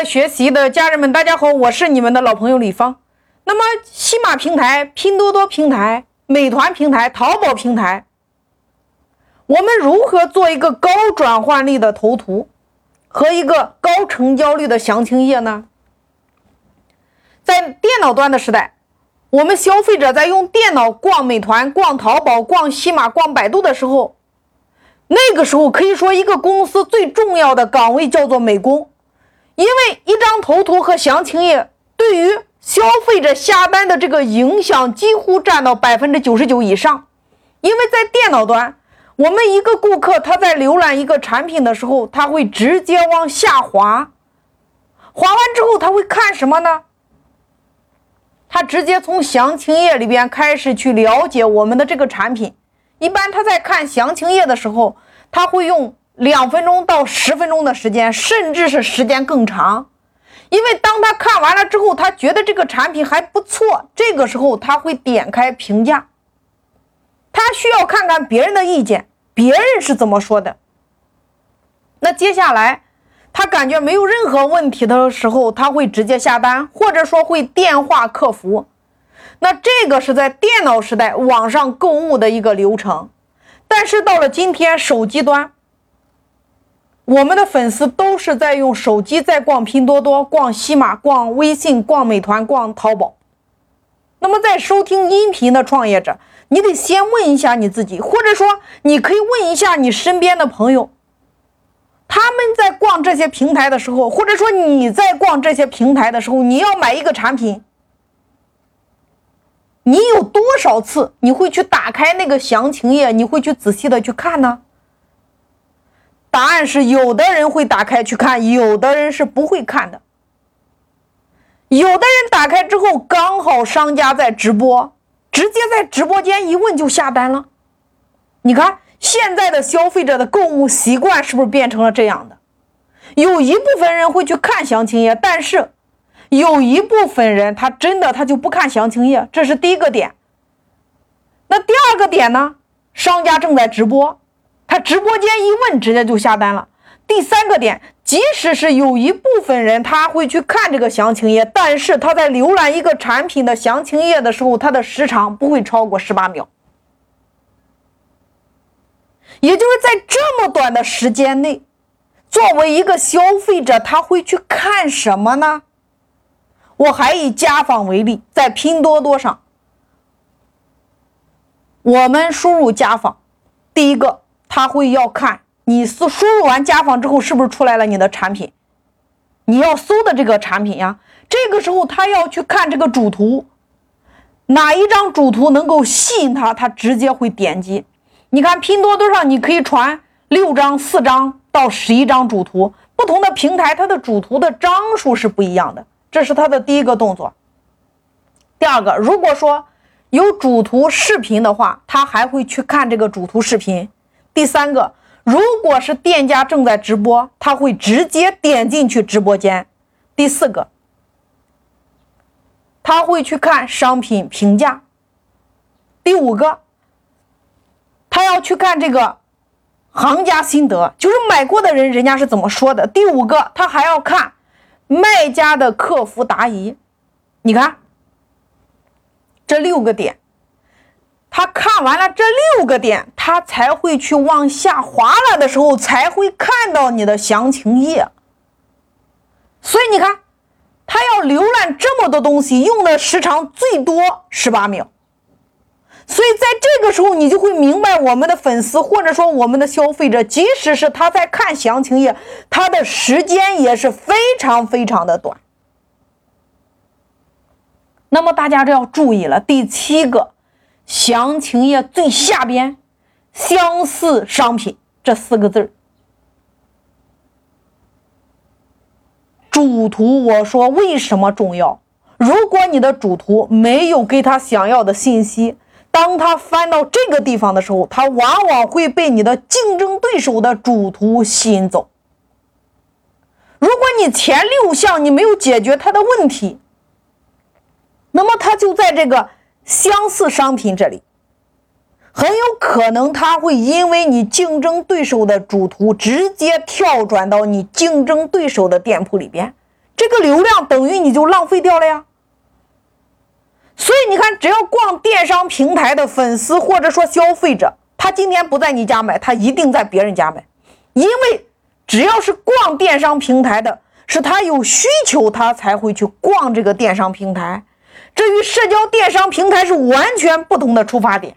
的学习的家人们，大家好，我是你们的老朋友李芳。那么，西马平台、拼多多平台、美团平台、淘宝平台，我们如何做一个高转换率的头图和一个高成交率的详情页呢？在电脑端的时代，我们消费者在用电脑逛美团、逛淘宝、逛西马、逛百度的时候，那个时候可以说一个公司最重要的岗位叫做美工。因为一张头图和详情页对于消费者下单的这个影响几乎占到百分之九十九以上。因为在电脑端，我们一个顾客他在浏览一个产品的时候，他会直接往下滑，滑完之后他会看什么呢？他直接从详情页里边开始去了解我们的这个产品。一般他在看详情页的时候，他会用。两分钟到十分钟的时间，甚至是时间更长，因为当他看完了之后，他觉得这个产品还不错，这个时候他会点开评价，他需要看看别人的意见，别人是怎么说的。那接下来他感觉没有任何问题的时候，他会直接下单，或者说会电话客服。那这个是在电脑时代网上购物的一个流程，但是到了今天手机端。我们的粉丝都是在用手机在逛拼多多、逛西马、逛微信、逛美团、逛淘宝。那么，在收听音频的创业者，你得先问一下你自己，或者说你可以问一下你身边的朋友，他们在逛这些平台的时候，或者说你在逛这些平台的时候，你要买一个产品，你有多少次你会去打开那个详情页，你会去仔细的去看呢？答案是，有的人会打开去看，有的人是不会看的。有的人打开之后，刚好商家在直播，直接在直播间一问就下单了。你看现在的消费者的购物习惯是不是变成了这样的？有一部分人会去看详情页，但是有一部分人他真的他就不看详情页，这是第一个点。那第二个点呢？商家正在直播。他直播间一问，直接就下单了。第三个点，即使是有一部分人他会去看这个详情页，但是他在浏览一个产品的详情页的时候，他的时长不会超过十八秒。也就是在这么短的时间内，作为一个消费者，他会去看什么呢？我还以家纺为例，在拼多多上，我们输入家纺，第一个。他会要看你输输入完家纺之后是不是出来了你的产品，你要搜的这个产品呀。这个时候他要去看这个主图，哪一张主图能够吸引他，他直接会点击。你看拼多多上你可以传六张、四张到十一张主图，不同的平台它的主图的张数是不一样的，这是他的第一个动作。第二个，如果说有主图视频的话，他还会去看这个主图视频。第三个，如果是店家正在直播，他会直接点进去直播间。第四个，他会去看商品评价。第五个，他要去看这个行家心得，就是买过的人人家是怎么说的。第五个，他还要看卖家的客服答疑。你看，这六个点。他看完了这六个点，他才会去往下滑了的时候，才会看到你的详情页。所以你看，他要浏览这么多东西，用的时长最多十八秒。所以在这个时候，你就会明白，我们的粉丝或者说我们的消费者，即使是他在看详情页，他的时间也是非常非常的短。那么大家就要注意了，第七个。详情页最下边，相似商品这四个字主图我说为什么重要？如果你的主图没有给他想要的信息，当他翻到这个地方的时候，他往往会被你的竞争对手的主图吸引走。如果你前六项你没有解决他的问题，那么他就在这个。相似商品这里可能，他会因为你竞争对手的主图直接跳转到你竞争对手的店铺里边，这个流量等于你就浪费掉了呀。所以你看，只要逛电商平台的粉丝或者说消费者，他今天不在你家买，他一定在别人家买，因为只要是逛电商平台的，是他有需求，他才会去逛这个电商平台。这与社交电商平台是完全不同的出发点。